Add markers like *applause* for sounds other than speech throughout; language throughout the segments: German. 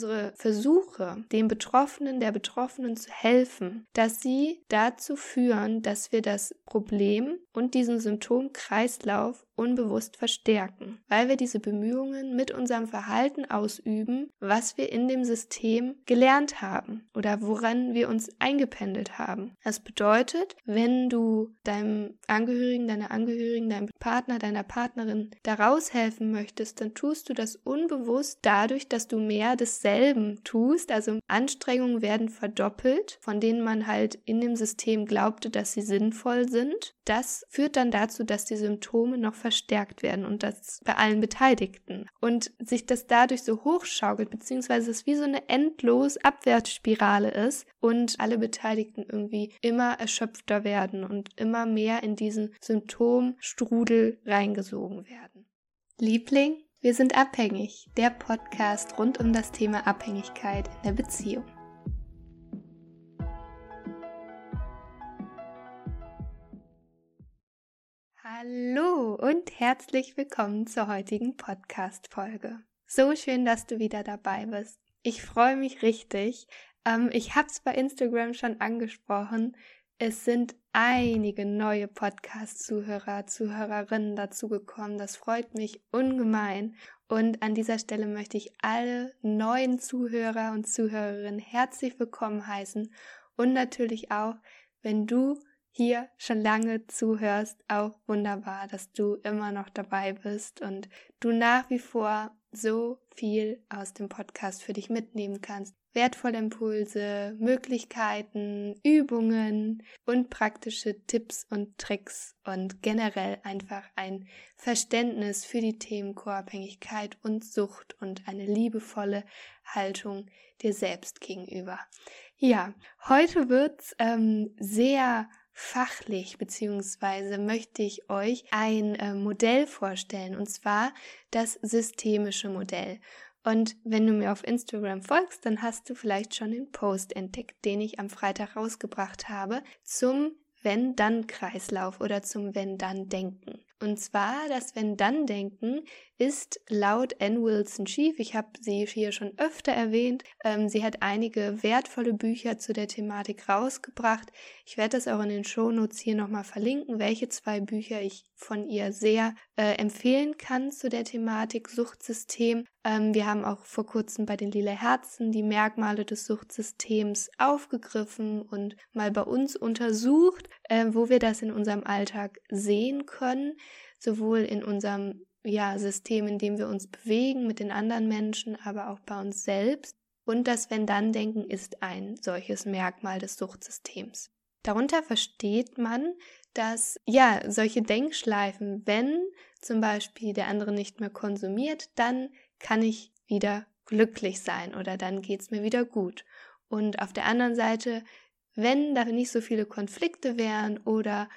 unsere Versuche, dem Betroffenen, der Betroffenen zu helfen, dass sie dazu führen, dass wir das Problem und diesen Symptomkreislauf unbewusst verstärken, weil wir diese Bemühungen mit unserem Verhalten ausüben, was wir in dem System gelernt haben oder woran wir uns eingependelt haben. Das bedeutet, wenn du deinem Angehörigen, deiner Angehörigen, deinem Partner, deiner Partnerin daraus helfen möchtest, dann tust du das unbewusst dadurch, dass du mehr desselben tust. Also Anstrengungen werden verdoppelt, von denen man halt in dem System glaubte, dass sie sinnvoll sind. Das führt dann dazu, dass die Symptome noch werden und das bei allen Beteiligten. Und sich das dadurch so hochschaukelt, beziehungsweise es wie so eine endlos Abwärtsspirale ist und alle Beteiligten irgendwie immer erschöpfter werden und immer mehr in diesen Symptomstrudel reingesogen werden. Liebling, wir sind abhängig, der Podcast rund um das Thema Abhängigkeit in der Beziehung. Hallo und herzlich willkommen zur heutigen Podcast-Folge. So schön, dass du wieder dabei bist. Ich freue mich richtig. Ähm, ich habe es bei Instagram schon angesprochen. Es sind einige neue Podcast-Zuhörer, Zuhörerinnen dazugekommen. Das freut mich ungemein. Und an dieser Stelle möchte ich alle neuen Zuhörer und Zuhörerinnen herzlich willkommen heißen. Und natürlich auch, wenn du hier schon lange zuhörst, auch wunderbar, dass du immer noch dabei bist und du nach wie vor so viel aus dem Podcast für dich mitnehmen kannst. Wertvolle Impulse, Möglichkeiten, Übungen und praktische Tipps und Tricks und generell einfach ein Verständnis für die Themen Co-Abhängigkeit und Sucht und eine liebevolle Haltung dir selbst gegenüber. Ja, heute wird's ähm, sehr fachlich beziehungsweise möchte ich euch ein äh, Modell vorstellen und zwar das systemische Modell. Und wenn du mir auf Instagram folgst, dann hast du vielleicht schon den Post entdeckt, den ich am Freitag rausgebracht habe zum Wenn-Dann-Kreislauf oder zum Wenn-Dann-Denken. Und zwar das Wenn-Dann-Denken ist laut Ann Wilson Chief, ich habe sie hier schon öfter erwähnt, ähm, sie hat einige wertvolle Bücher zu der Thematik rausgebracht. Ich werde das auch in den Shownotes hier nochmal verlinken, welche zwei Bücher ich von ihr sehr äh, empfehlen kann zu der Thematik Suchtsystem. Ähm, wir haben auch vor kurzem bei den Lila Herzen die Merkmale des Suchtsystems aufgegriffen und mal bei uns untersucht, äh, wo wir das in unserem Alltag sehen können sowohl in unserem ja, System, in dem wir uns bewegen mit den anderen Menschen, aber auch bei uns selbst. Und das Wenn-Dann-Denken ist ein solches Merkmal des Suchtsystems. Darunter versteht man, dass ja solche Denkschleifen, wenn zum Beispiel der andere nicht mehr konsumiert, dann kann ich wieder glücklich sein oder dann geht es mir wieder gut. Und auf der anderen Seite, wenn da nicht so viele Konflikte wären oder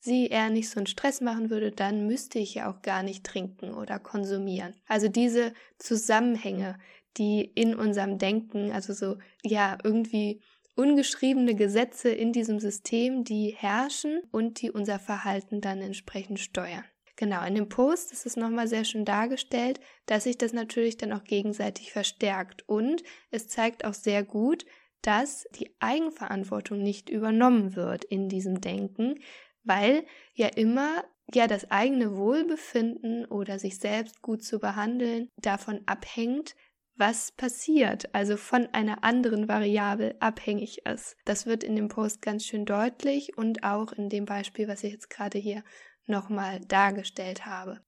sie eher nicht so einen Stress machen würde, dann müsste ich ja auch gar nicht trinken oder konsumieren. Also diese Zusammenhänge, die in unserem Denken, also so, ja, irgendwie ungeschriebene Gesetze in diesem System, die herrschen und die unser Verhalten dann entsprechend steuern. Genau, in dem Post ist es nochmal sehr schön dargestellt, dass sich das natürlich dann auch gegenseitig verstärkt und es zeigt auch sehr gut, dass die Eigenverantwortung nicht übernommen wird in diesem Denken, weil ja immer ja das eigene Wohlbefinden oder sich selbst gut zu behandeln davon abhängt, was passiert, also von einer anderen Variable abhängig ist. Das wird in dem Post ganz schön deutlich und auch in dem Beispiel, was ich jetzt gerade hier nochmal dargestellt habe.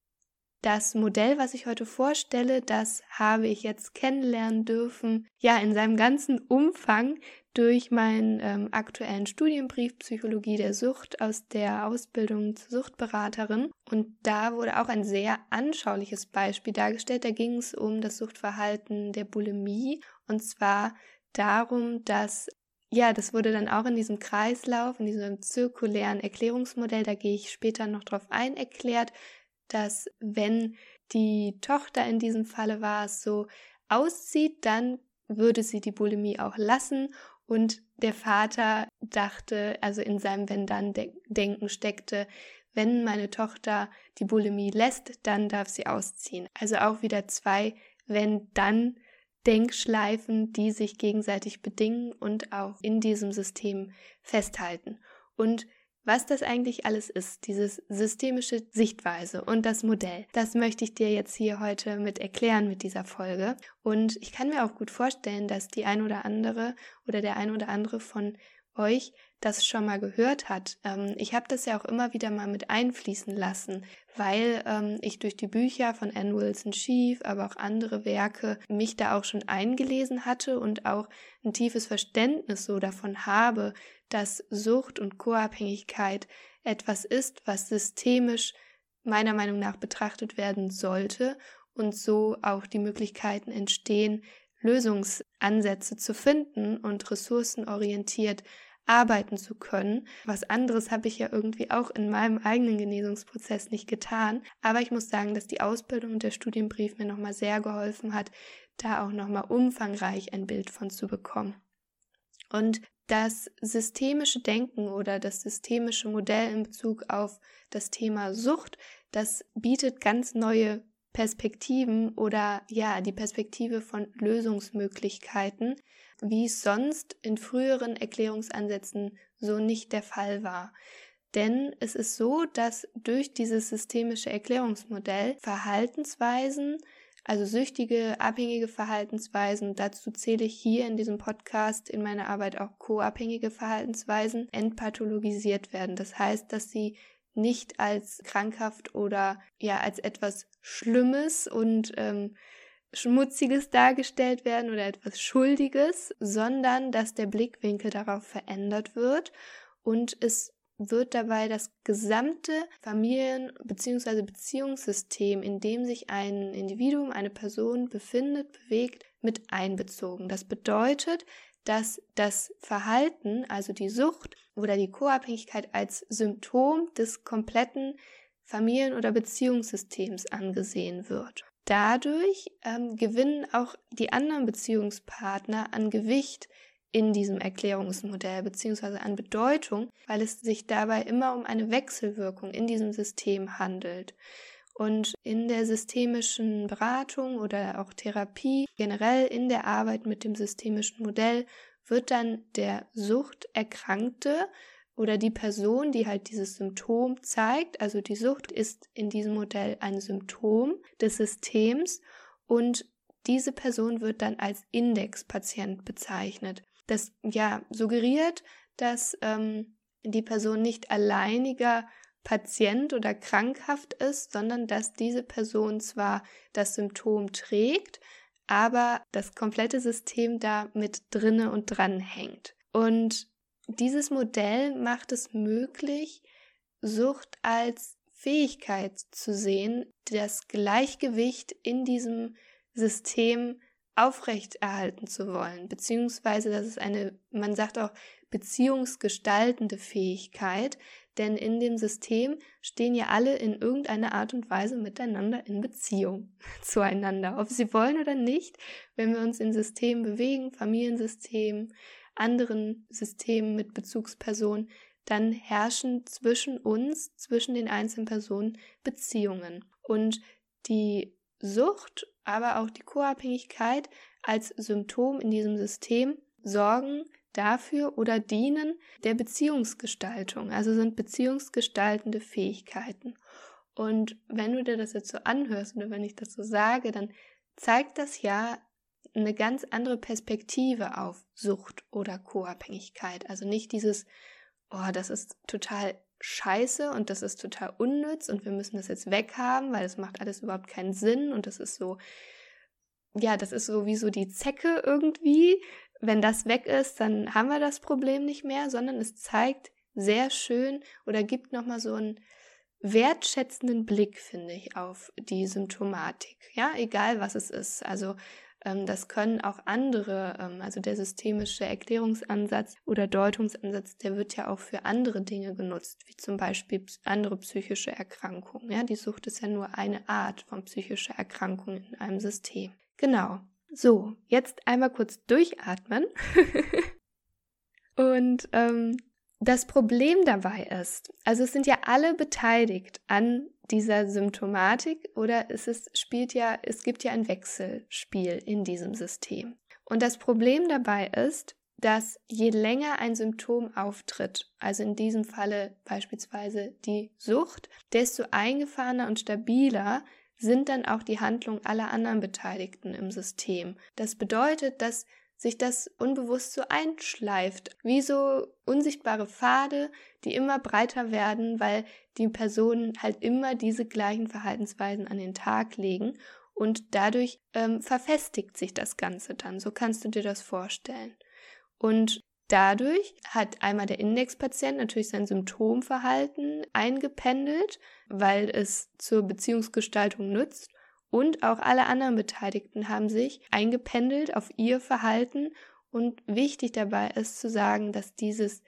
Das Modell, was ich heute vorstelle, das habe ich jetzt kennenlernen dürfen, ja, in seinem ganzen Umfang durch meinen ähm, aktuellen Studienbrief Psychologie der Sucht aus der Ausbildung zur Suchtberaterin. Und da wurde auch ein sehr anschauliches Beispiel dargestellt. Da ging es um das Suchtverhalten der Bulimie und zwar darum, dass ja, das wurde dann auch in diesem Kreislauf, in diesem zirkulären Erklärungsmodell, da gehe ich später noch drauf ein, erklärt, dass wenn die Tochter in diesem Falle war so auszieht, dann würde sie die Bulimie auch lassen und der Vater dachte, also in seinem Wenn-Dann-Denken steckte, wenn meine Tochter die Bulimie lässt, dann darf sie ausziehen. Also auch wieder zwei Wenn-Dann Denkschleifen, die sich gegenseitig bedingen und auch in diesem System festhalten. Und was das eigentlich alles ist, dieses systemische Sichtweise und das Modell, das möchte ich dir jetzt hier heute mit erklären mit dieser Folge. Und ich kann mir auch gut vorstellen, dass die ein oder andere oder der ein oder andere von euch das schon mal gehört hat. Ähm, ich habe das ja auch immer wieder mal mit einfließen lassen, weil ähm, ich durch die Bücher von Anne Wilson Schief, aber auch andere Werke mich da auch schon eingelesen hatte und auch ein tiefes Verständnis so davon habe, dass Sucht und Co-Abhängigkeit etwas ist, was systemisch meiner Meinung nach betrachtet werden sollte und so auch die Möglichkeiten entstehen, Lösungsansätze zu finden und ressourcenorientiert arbeiten zu können. Was anderes habe ich ja irgendwie auch in meinem eigenen Genesungsprozess nicht getan. Aber ich muss sagen, dass die Ausbildung und der Studienbrief mir nochmal sehr geholfen hat, da auch nochmal umfangreich ein Bild von zu bekommen. Und das systemische Denken oder das systemische Modell in Bezug auf das Thema Sucht, das bietet ganz neue Perspektiven oder ja, die Perspektive von Lösungsmöglichkeiten, wie es sonst in früheren Erklärungsansätzen so nicht der Fall war. Denn es ist so, dass durch dieses systemische Erklärungsmodell Verhaltensweisen, also süchtige, abhängige Verhaltensweisen, dazu zähle ich hier in diesem Podcast in meiner Arbeit auch co-abhängige Verhaltensweisen, entpathologisiert werden. Das heißt, dass sie nicht als krankhaft oder ja als etwas Schlimmes und ähm, Schmutziges dargestellt werden oder etwas Schuldiges, sondern dass der Blickwinkel darauf verändert wird und es wird dabei das gesamte Familien- bzw. Beziehungssystem, in dem sich ein Individuum, eine Person befindet, bewegt, mit einbezogen. Das bedeutet, dass das Verhalten, also die Sucht oder die Co-Abhängigkeit als Symptom des kompletten Familien- oder Beziehungssystems angesehen wird. Dadurch ähm, gewinnen auch die anderen Beziehungspartner an Gewicht in diesem Erklärungsmodell bzw. an Bedeutung, weil es sich dabei immer um eine Wechselwirkung in diesem System handelt. Und in der systemischen Beratung oder auch Therapie, generell in der Arbeit mit dem systemischen Modell, wird dann der Suchterkrankte oder die Person, die halt dieses Symptom zeigt, also die Sucht ist in diesem Modell ein Symptom des Systems und diese Person wird dann als Indexpatient bezeichnet. Das ja suggeriert, dass ähm, die Person nicht alleiniger Patient oder krankhaft ist, sondern dass diese Person zwar das Symptom trägt, aber das komplette System da mit drinne und dran hängt. Und dieses Modell macht es möglich, Sucht als Fähigkeit zu sehen, das Gleichgewicht in diesem System aufrechterhalten zu wollen, beziehungsweise das ist eine, man sagt auch, beziehungsgestaltende Fähigkeit, denn in dem System stehen ja alle in irgendeiner Art und Weise miteinander in Beziehung *laughs* zueinander, ob sie wollen oder nicht. Wenn wir uns in Systemen bewegen, Familiensystemen, anderen Systemen mit Bezugspersonen, dann herrschen zwischen uns, zwischen den einzelnen Personen Beziehungen. Und die Sucht, aber auch die Co-Abhängigkeit als Symptom in diesem System sorgen dafür oder dienen der Beziehungsgestaltung, also sind beziehungsgestaltende Fähigkeiten. Und wenn du dir das jetzt so anhörst oder wenn ich das so sage, dann zeigt das ja eine ganz andere Perspektive auf Sucht oder Co-Abhängigkeit. Also nicht dieses, oh, das ist total scheiße und das ist total unnütz und wir müssen das jetzt weghaben, weil es macht alles überhaupt keinen Sinn und das ist so, ja, das ist so wie so die Zecke irgendwie, wenn das weg ist, dann haben wir das Problem nicht mehr, sondern es zeigt sehr schön oder gibt nochmal so einen wertschätzenden Blick, finde ich, auf die Symptomatik. Ja, egal was es ist. Also das können auch andere, ähm, also der systemische Erklärungsansatz oder Deutungsansatz, der wird ja auch für andere Dinge genutzt, wie zum Beispiel andere psychische Erkrankungen. Ja, die Sucht ist ja nur eine Art von psychischer Erkrankung in einem System. Genau. So, jetzt einmal kurz durchatmen. *laughs* Und ähm, Das Problem dabei ist, also es sind ja alle beteiligt an dieser Symptomatik oder es ist, spielt ja, es gibt ja ein Wechselspiel in diesem System. Und das Problem dabei ist, dass je länger ein Symptom auftritt, also in diesem Falle beispielsweise die Sucht, desto eingefahrener und stabiler sind dann auch die Handlungen aller anderen Beteiligten im System. Das bedeutet, dass sich das unbewusst so einschleift, wie so unsichtbare Pfade, die immer breiter werden, weil die Personen halt immer diese gleichen Verhaltensweisen an den Tag legen und dadurch ähm, verfestigt sich das Ganze dann. So kannst du dir das vorstellen. Und dadurch hat einmal der Indexpatient natürlich sein Symptomverhalten eingependelt, weil es zur Beziehungsgestaltung nützt. Und auch alle anderen Beteiligten haben sich eingependelt auf ihr Verhalten. Und wichtig dabei ist zu sagen, dass dieses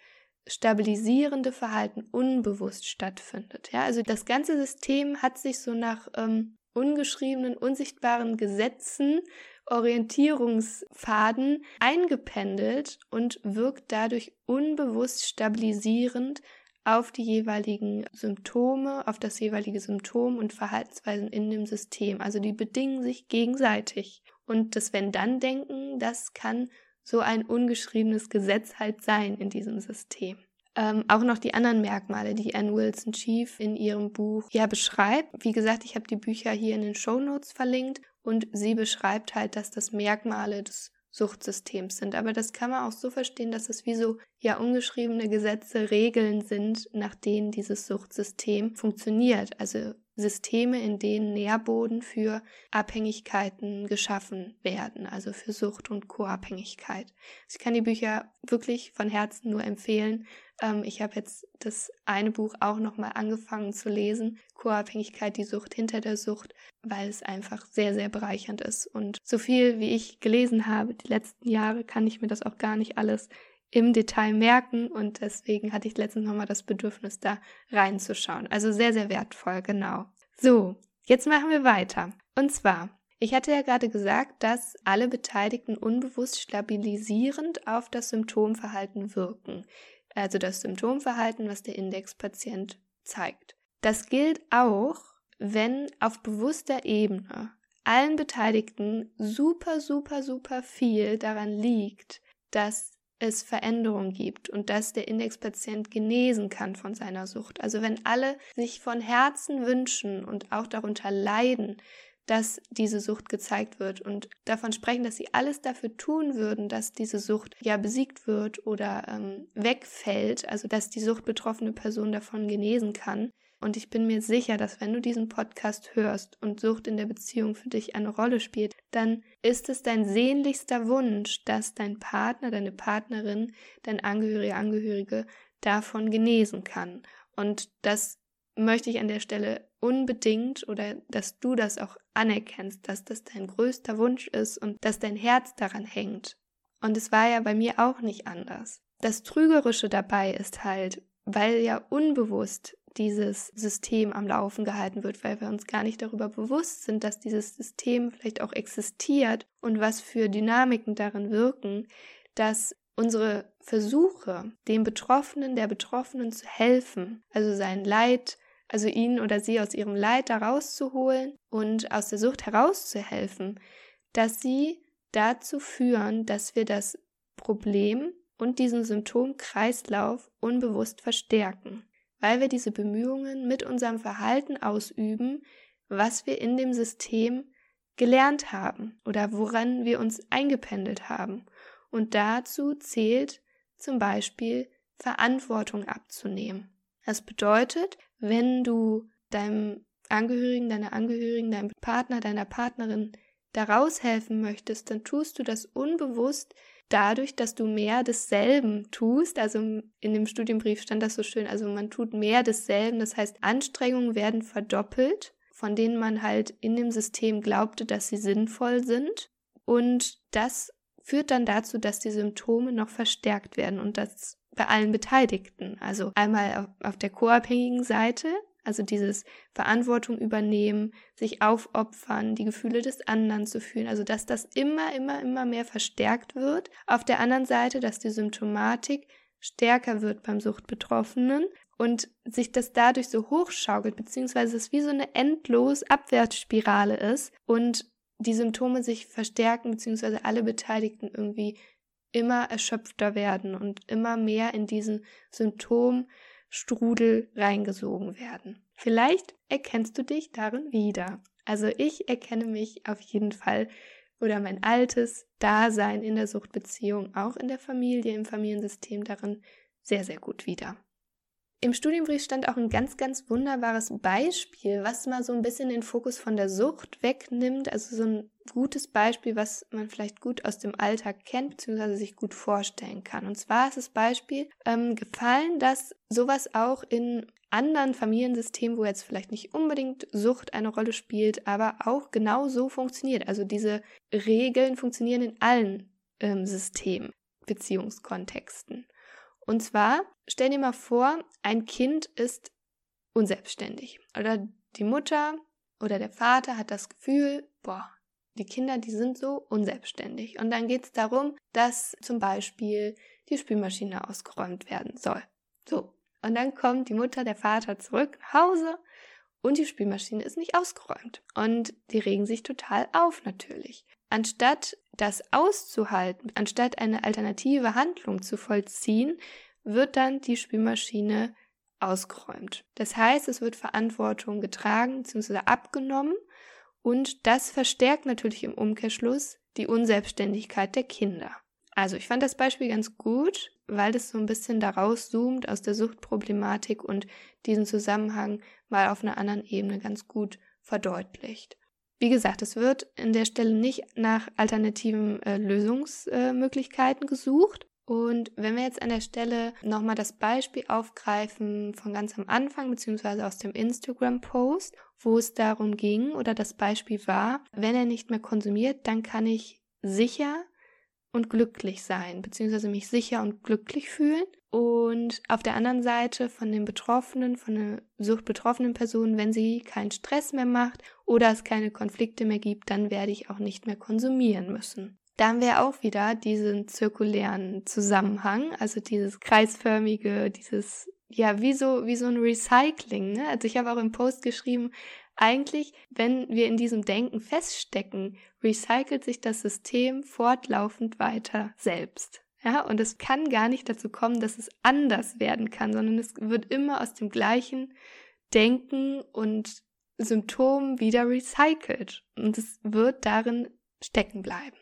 stabilisierende Verhalten unbewusst stattfindet. Ja, also das ganze System hat sich so nach ähm, ungeschriebenen, unsichtbaren Gesetzen Orientierungsfaden eingependelt und wirkt dadurch unbewusst stabilisierend auf die jeweiligen Symptome, auf das jeweilige Symptom und Verhaltensweisen in dem System. Also die bedingen sich gegenseitig. Und das Wenn-Dann-Denken, das kann so ein ungeschriebenes Gesetz halt sein in diesem System. Ähm, auch noch die anderen Merkmale, die Anne Wilson Chief in ihrem Buch ja beschreibt. Wie gesagt, ich habe die Bücher hier in den Show Notes verlinkt und sie beschreibt halt, dass das Merkmale des Suchtsystems sind. Aber das kann man auch so verstehen, dass es wie so ja ungeschriebene Gesetze, Regeln sind, nach denen dieses Suchtsystem funktioniert. Also Systeme, in denen Nährboden für Abhängigkeiten geschaffen werden, also für Sucht und Co-Abhängigkeit. Ich kann die Bücher wirklich von Herzen nur empfehlen. Ähm, ich habe jetzt das eine Buch auch nochmal angefangen zu lesen, Co-Abhängigkeit, die Sucht hinter der Sucht, weil es einfach sehr, sehr bereichernd ist. Und so viel, wie ich gelesen habe die letzten Jahre, kann ich mir das auch gar nicht alles im Detail merken und deswegen hatte ich letztens nochmal das Bedürfnis, da reinzuschauen. Also sehr, sehr wertvoll, genau. So, jetzt machen wir weiter. Und zwar, ich hatte ja gerade gesagt, dass alle Beteiligten unbewusst stabilisierend auf das Symptomverhalten wirken. Also das Symptomverhalten, was der Indexpatient zeigt. Das gilt auch, wenn auf bewusster Ebene allen Beteiligten super, super, super viel daran liegt, dass es Veränderungen gibt und dass der Indexpatient genesen kann von seiner Sucht. Also wenn alle sich von Herzen wünschen und auch darunter leiden, dass diese Sucht gezeigt wird und davon sprechen, dass sie alles dafür tun würden, dass diese Sucht ja besiegt wird oder ähm, wegfällt, also dass die suchtbetroffene Person davon genesen kann, und ich bin mir sicher, dass wenn du diesen Podcast hörst und Sucht in der Beziehung für dich eine Rolle spielt, dann ist es dein sehnlichster Wunsch, dass dein Partner, deine Partnerin, dein Angehörige, Angehörige davon genesen kann. Und das möchte ich an der Stelle unbedingt oder dass du das auch anerkennst, dass das dein größter Wunsch ist und dass dein Herz daran hängt. Und es war ja bei mir auch nicht anders. Das Trügerische dabei ist halt, weil ja unbewusst dieses System am Laufen gehalten wird, weil wir uns gar nicht darüber bewusst sind, dass dieses System vielleicht auch existiert und was für Dynamiken darin wirken, dass unsere Versuche, dem Betroffenen, der Betroffenen zu helfen, also sein Leid, also ihn oder sie aus ihrem Leid da rauszuholen und aus der Sucht herauszuhelfen, dass sie dazu führen, dass wir das Problem und diesen Symptomkreislauf unbewusst verstärken weil wir diese Bemühungen mit unserem Verhalten ausüben, was wir in dem System gelernt haben oder woran wir uns eingependelt haben. Und dazu zählt zum Beispiel Verantwortung abzunehmen. Das bedeutet, wenn du deinem Angehörigen, deiner Angehörigen, deinem Partner, deiner Partnerin daraus helfen möchtest, dann tust du das unbewusst dadurch, dass du mehr desselben tust, also in dem Studienbrief stand das so schön, also man tut mehr desselben, das heißt Anstrengungen werden verdoppelt, von denen man halt in dem System glaubte, dass sie sinnvoll sind und das führt dann dazu, dass die Symptome noch verstärkt werden und das bei allen Beteiligten. Also einmal auf der co-abhängigen Seite, also dieses Verantwortung übernehmen, sich aufopfern, die Gefühle des anderen zu fühlen. Also dass das immer, immer, immer mehr verstärkt wird. Auf der anderen Seite, dass die Symptomatik stärker wird beim Suchtbetroffenen und sich das dadurch so hochschaukelt, beziehungsweise es wie so eine endlos Abwärtsspirale ist und die Symptome sich verstärken, beziehungsweise alle Beteiligten irgendwie immer erschöpfter werden und immer mehr in diesen Symptomstrudel reingesogen werden. Vielleicht erkennst du dich darin wieder. Also ich erkenne mich auf jeden Fall oder mein altes Dasein in der Suchtbeziehung, auch in der Familie, im Familiensystem darin sehr, sehr gut wieder. Im Studienbrief stand auch ein ganz, ganz wunderbares Beispiel, was mal so ein bisschen den Fokus von der Sucht wegnimmt. Also so ein gutes Beispiel, was man vielleicht gut aus dem Alltag kennt, beziehungsweise sich gut vorstellen kann. Und zwar ist das Beispiel ähm, gefallen, dass sowas auch in anderen Familiensystemen, wo jetzt vielleicht nicht unbedingt Sucht eine Rolle spielt, aber auch genau so funktioniert. Also diese Regeln funktionieren in allen ähm, Systemen, Beziehungskontexten. Und zwar, stell dir mal vor, ein Kind ist unselbstständig oder die Mutter oder der Vater hat das Gefühl, boah, die Kinder, die sind so unselbstständig. Und dann geht es darum, dass zum Beispiel die Spülmaschine ausgeräumt werden soll. So. Und dann kommt die Mutter, der Vater zurück nach Hause und die Spülmaschine ist nicht ausgeräumt. Und die regen sich total auf natürlich. Anstatt das auszuhalten, anstatt eine alternative Handlung zu vollziehen, wird dann die Spülmaschine ausgeräumt. Das heißt, es wird Verantwortung getragen bzw. abgenommen und das verstärkt natürlich im Umkehrschluss die Unselbstständigkeit der Kinder. Also ich fand das Beispiel ganz gut, weil das so ein bisschen daraus zoomt aus der Suchtproblematik und diesen Zusammenhang mal auf einer anderen Ebene ganz gut verdeutlicht. Wie gesagt, es wird in der Stelle nicht nach alternativen äh, Lösungsmöglichkeiten äh, gesucht. Und wenn wir jetzt an der Stelle nochmal das Beispiel aufgreifen von ganz am Anfang, beziehungsweise aus dem Instagram-Post, wo es darum ging oder das Beispiel war, wenn er nicht mehr konsumiert, dann kann ich sicher und glücklich sein, beziehungsweise mich sicher und glücklich fühlen. Und auf der anderen Seite von den Betroffenen, von der suchtbetroffenen Person, wenn sie keinen Stress mehr macht oder es keine Konflikte mehr gibt, dann werde ich auch nicht mehr konsumieren müssen. Da haben wir auch wieder diesen zirkulären Zusammenhang, also dieses kreisförmige, dieses, ja, wie so, wie so ein Recycling. Ne? Also ich habe auch im Post geschrieben, eigentlich, wenn wir in diesem Denken feststecken, recycelt sich das System fortlaufend weiter selbst. Ja, und es kann gar nicht dazu kommen, dass es anders werden kann, sondern es wird immer aus dem gleichen Denken und Symptom wieder recycelt. Und es wird darin stecken bleiben.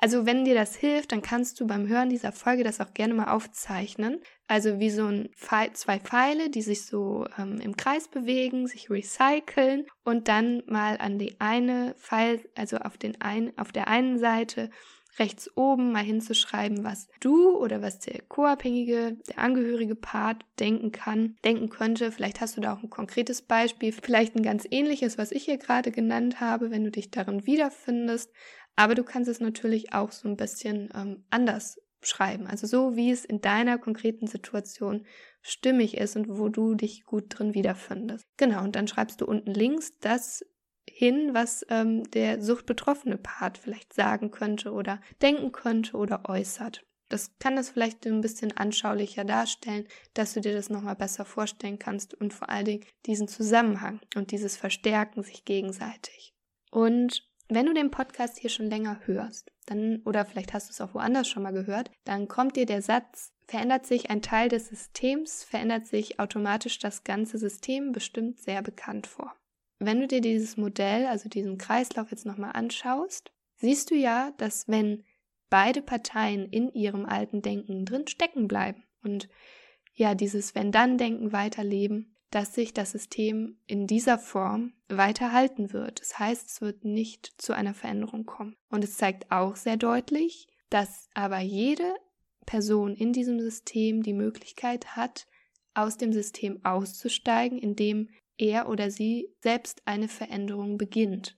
Also wenn dir das hilft, dann kannst du beim Hören dieser Folge das auch gerne mal aufzeichnen. Also wie so ein Pfeil, zwei Pfeile, die sich so ähm, im Kreis bewegen, sich recyceln und dann mal an die eine Pfeil, also auf den ein, auf der einen Seite rechts oben mal hinzuschreiben, was du oder was der co-abhängige, der angehörige Part denken kann, denken könnte. Vielleicht hast du da auch ein konkretes Beispiel, vielleicht ein ganz ähnliches, was ich hier gerade genannt habe, wenn du dich darin wiederfindest. Aber du kannst es natürlich auch so ein bisschen ähm, anders schreiben. Also so, wie es in deiner konkreten Situation stimmig ist und wo du dich gut drin wiederfindest. Genau, und dann schreibst du unten links das hin, was ähm, der suchtbetroffene Part vielleicht sagen könnte oder denken könnte oder äußert. Das kann das vielleicht ein bisschen anschaulicher darstellen, dass du dir das nochmal besser vorstellen kannst und vor allen Dingen diesen Zusammenhang und dieses Verstärken sich gegenseitig. Und wenn du den Podcast hier schon länger hörst, dann, oder vielleicht hast du es auch woanders schon mal gehört, dann kommt dir der Satz, verändert sich ein Teil des Systems, verändert sich automatisch das ganze System bestimmt sehr bekannt vor. Wenn du dir dieses Modell, also diesen Kreislauf jetzt nochmal anschaust, siehst du ja, dass wenn beide Parteien in ihrem alten Denken drin stecken bleiben und ja, dieses Wenn-Dann-Denken weiterleben, dass sich das System in dieser Form weiter halten wird. Das heißt, es wird nicht zu einer Veränderung kommen. Und es zeigt auch sehr deutlich, dass aber jede Person in diesem System die Möglichkeit hat, aus dem System auszusteigen, indem er oder sie selbst eine Veränderung beginnt,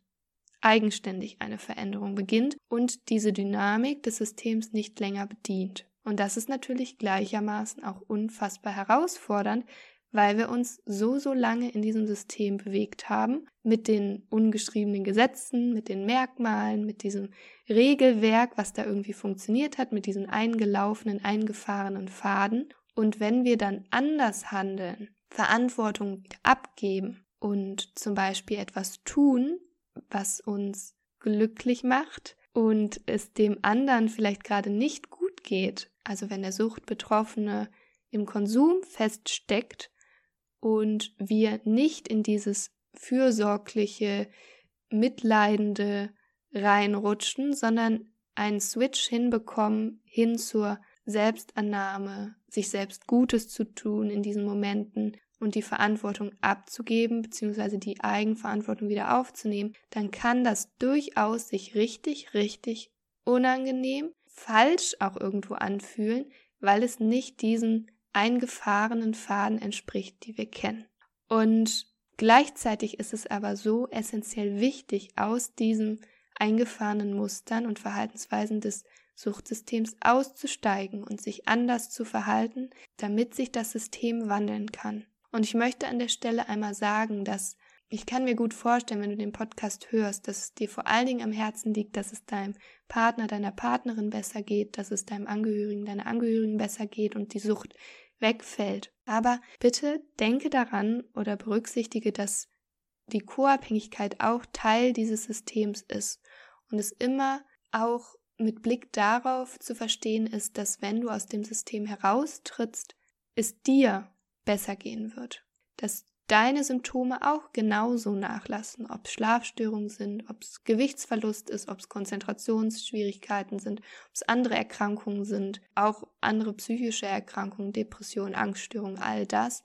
eigenständig eine Veränderung beginnt und diese Dynamik des Systems nicht länger bedient. Und das ist natürlich gleichermaßen auch unfassbar herausfordernd, weil wir uns so, so lange in diesem System bewegt haben, mit den ungeschriebenen Gesetzen, mit den Merkmalen, mit diesem Regelwerk, was da irgendwie funktioniert hat, mit diesen eingelaufenen, eingefahrenen Faden. Und wenn wir dann anders handeln, Verantwortung abgeben und zum Beispiel etwas tun, was uns glücklich macht und es dem anderen vielleicht gerade nicht gut geht, also wenn der Suchtbetroffene im Konsum feststeckt und wir nicht in dieses fürsorgliche, mitleidende reinrutschen, sondern einen Switch hinbekommen hin zur Selbstannahme, sich selbst Gutes zu tun in diesen Momenten und die Verantwortung abzugeben bzw. die Eigenverantwortung wieder aufzunehmen, dann kann das durchaus sich richtig, richtig unangenehm, falsch auch irgendwo anfühlen, weil es nicht diesen eingefahrenen Faden entspricht, die wir kennen. Und gleichzeitig ist es aber so essentiell wichtig, aus diesen eingefahrenen Mustern und Verhaltensweisen des Suchtsystems auszusteigen und sich anders zu verhalten, damit sich das System wandeln kann. Und ich möchte an der Stelle einmal sagen, dass ich kann mir gut vorstellen, wenn du den Podcast hörst, dass es dir vor allen Dingen am Herzen liegt, dass es deinem Partner, deiner Partnerin besser geht, dass es deinem Angehörigen, deiner Angehörigen besser geht und die Sucht wegfällt. Aber bitte denke daran oder berücksichtige, dass die Co-Abhängigkeit auch Teil dieses Systems ist und es immer auch mit Blick darauf zu verstehen ist, dass wenn du aus dem System heraustrittst, es dir besser gehen wird. Dass deine Symptome auch genauso nachlassen, ob es Schlafstörungen sind, ob es Gewichtsverlust ist, ob es Konzentrationsschwierigkeiten sind, ob es andere Erkrankungen sind, auch andere psychische Erkrankungen, Depressionen, Angststörungen, all das,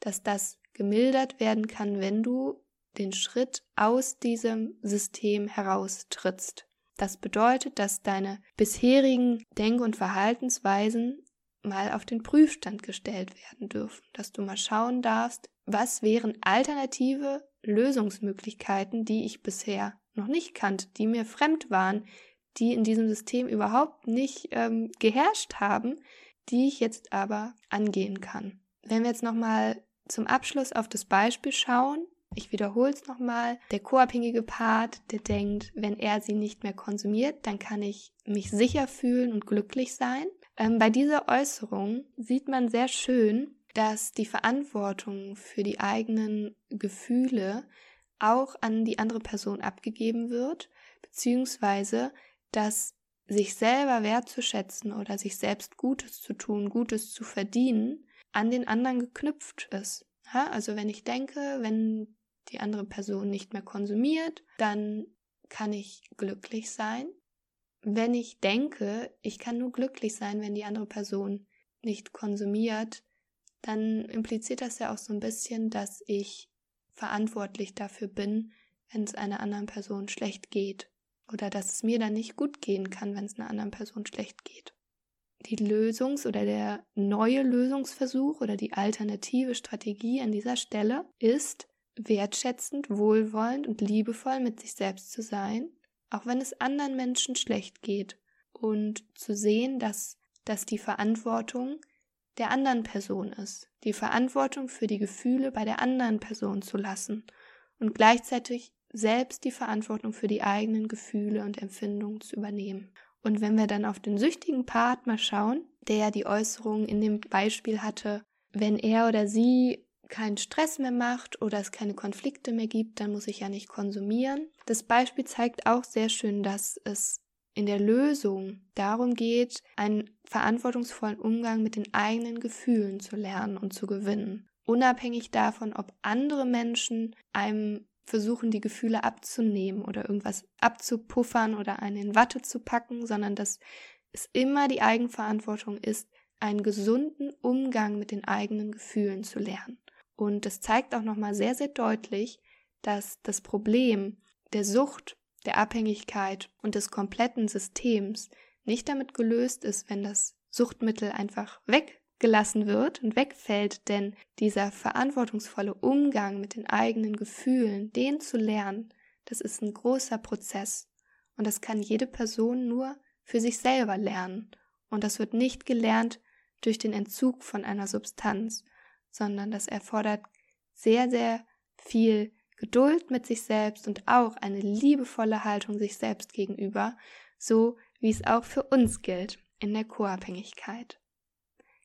dass das gemildert werden kann, wenn du den Schritt aus diesem System heraustrittst. Das bedeutet, dass deine bisherigen Denk- und Verhaltensweisen mal auf den Prüfstand gestellt werden dürfen, dass du mal schauen darfst, was wären alternative Lösungsmöglichkeiten, die ich bisher noch nicht kannte, die mir fremd waren, die in diesem System überhaupt nicht ähm, geherrscht haben, die ich jetzt aber angehen kann. Wenn wir jetzt nochmal zum Abschluss auf das Beispiel schauen, ich wiederhole es nochmal, der co-abhängige Part, der denkt, wenn er sie nicht mehr konsumiert, dann kann ich mich sicher fühlen und glücklich sein. Ähm, bei dieser Äußerung sieht man sehr schön, dass die Verantwortung für die eigenen Gefühle auch an die andere Person abgegeben wird, beziehungsweise dass sich selber wertzuschätzen oder sich selbst Gutes zu tun, Gutes zu verdienen, an den anderen geknüpft ist. Also wenn ich denke, wenn die andere Person nicht mehr konsumiert, dann kann ich glücklich sein wenn ich denke, ich kann nur glücklich sein, wenn die andere Person nicht konsumiert, dann impliziert das ja auch so ein bisschen, dass ich verantwortlich dafür bin, wenn es einer anderen Person schlecht geht. Oder dass es mir dann nicht gut gehen kann, wenn es einer anderen Person schlecht geht. Die Lösungs- oder der neue Lösungsversuch oder die alternative Strategie an dieser Stelle ist, wertschätzend, wohlwollend und liebevoll mit sich selbst zu sein auch wenn es anderen Menschen schlecht geht, und zu sehen, dass das die Verantwortung der anderen Person ist, die Verantwortung für die Gefühle bei der anderen Person zu lassen. Und gleichzeitig selbst die Verantwortung für die eigenen Gefühle und Empfindungen zu übernehmen. Und wenn wir dann auf den süchtigen Part mal schauen, der die Äußerung in dem Beispiel hatte, wenn er oder sie keinen Stress mehr macht oder es keine Konflikte mehr gibt, dann muss ich ja nicht konsumieren. Das Beispiel zeigt auch sehr schön, dass es in der Lösung darum geht, einen verantwortungsvollen Umgang mit den eigenen Gefühlen zu lernen und zu gewinnen. Unabhängig davon, ob andere Menschen einem versuchen, die Gefühle abzunehmen oder irgendwas abzupuffern oder einen in Watte zu packen, sondern dass es immer die Eigenverantwortung ist, einen gesunden Umgang mit den eigenen Gefühlen zu lernen. Und das zeigt auch nochmal sehr, sehr deutlich, dass das Problem der Sucht, der Abhängigkeit und des kompletten Systems nicht damit gelöst ist, wenn das Suchtmittel einfach weggelassen wird und wegfällt, denn dieser verantwortungsvolle Umgang mit den eigenen Gefühlen, den zu lernen, das ist ein großer Prozess. Und das kann jede Person nur für sich selber lernen. Und das wird nicht gelernt durch den Entzug von einer Substanz sondern das erfordert sehr, sehr viel Geduld mit sich selbst und auch eine liebevolle Haltung sich selbst gegenüber, so wie es auch für uns gilt in der Co-Abhängigkeit.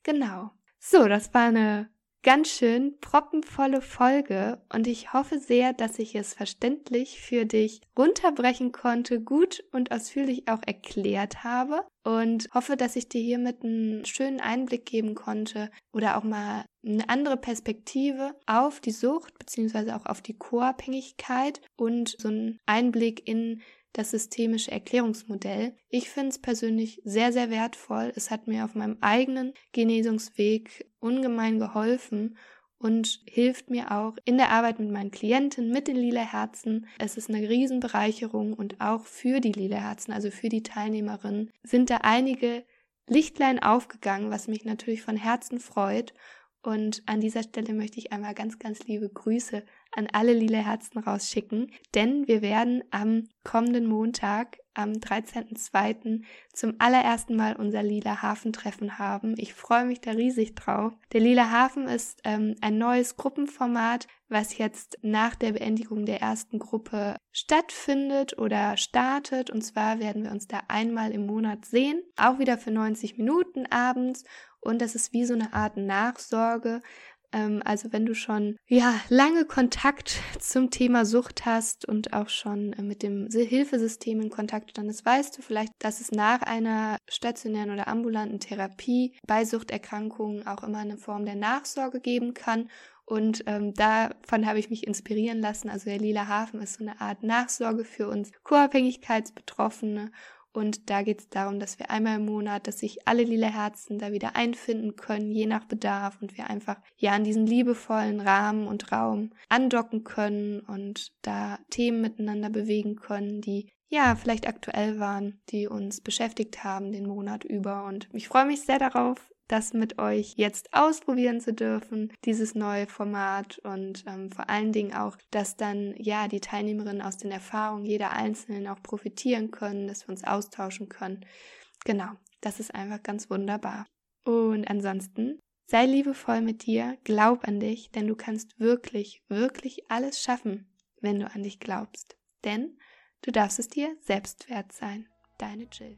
Genau. So, das war eine ganz schön proppenvolle Folge und ich hoffe sehr, dass ich es verständlich für dich runterbrechen konnte, gut und ausführlich auch erklärt habe und hoffe, dass ich dir hiermit einen schönen Einblick geben konnte oder auch mal eine andere Perspektive auf die Sucht beziehungsweise auch auf die Co-Abhängigkeit und so einen Einblick in das systemische Erklärungsmodell. Ich finde es persönlich sehr, sehr wertvoll. Es hat mir auf meinem eigenen Genesungsweg ungemein geholfen und hilft mir auch in der Arbeit mit meinen Klienten, mit den Lila Herzen. Es ist eine Riesenbereicherung und auch für die Lila Herzen, also für die Teilnehmerinnen, sind da einige Lichtlein aufgegangen, was mich natürlich von Herzen freut. Und an dieser Stelle möchte ich einmal ganz, ganz liebe Grüße an alle lila Herzen rausschicken, denn wir werden am kommenden Montag, am 13.02. zum allerersten Mal unser Lila Hafentreffen haben. Ich freue mich da riesig drauf. Der Lila Hafen ist ähm, ein neues Gruppenformat, was jetzt nach der Beendigung der ersten Gruppe stattfindet oder startet. Und zwar werden wir uns da einmal im Monat sehen, auch wieder für 90 Minuten abends. Und das ist wie so eine Art Nachsorge ähm, also wenn du schon ja lange Kontakt zum Thema Sucht hast und auch schon äh, mit dem Hilfesystem in Kontakt standest, weißt du vielleicht, dass es nach einer stationären oder ambulanten Therapie bei Suchterkrankungen auch immer eine Form der Nachsorge geben kann. Und ähm, davon habe ich mich inspirieren lassen. Also der Lila Hafen ist so eine Art Nachsorge für uns Co-Abhängigkeitsbetroffene und da geht es darum, dass wir einmal im Monat, dass sich alle lila Herzen da wieder einfinden können, je nach Bedarf und wir einfach ja in diesen liebevollen Rahmen und Raum andocken können und da Themen miteinander bewegen können, die ja, vielleicht aktuell waren, die uns beschäftigt haben den Monat über. Und ich freue mich sehr darauf, das mit euch jetzt ausprobieren zu dürfen, dieses neue Format und ähm, vor allen Dingen auch, dass dann ja die Teilnehmerinnen aus den Erfahrungen jeder Einzelnen auch profitieren können, dass wir uns austauschen können. Genau, das ist einfach ganz wunderbar. Und ansonsten sei liebevoll mit dir, glaub an dich, denn du kannst wirklich, wirklich alles schaffen, wenn du an dich glaubst. Denn du darfst es dir selbst wert sein. Deine Jill.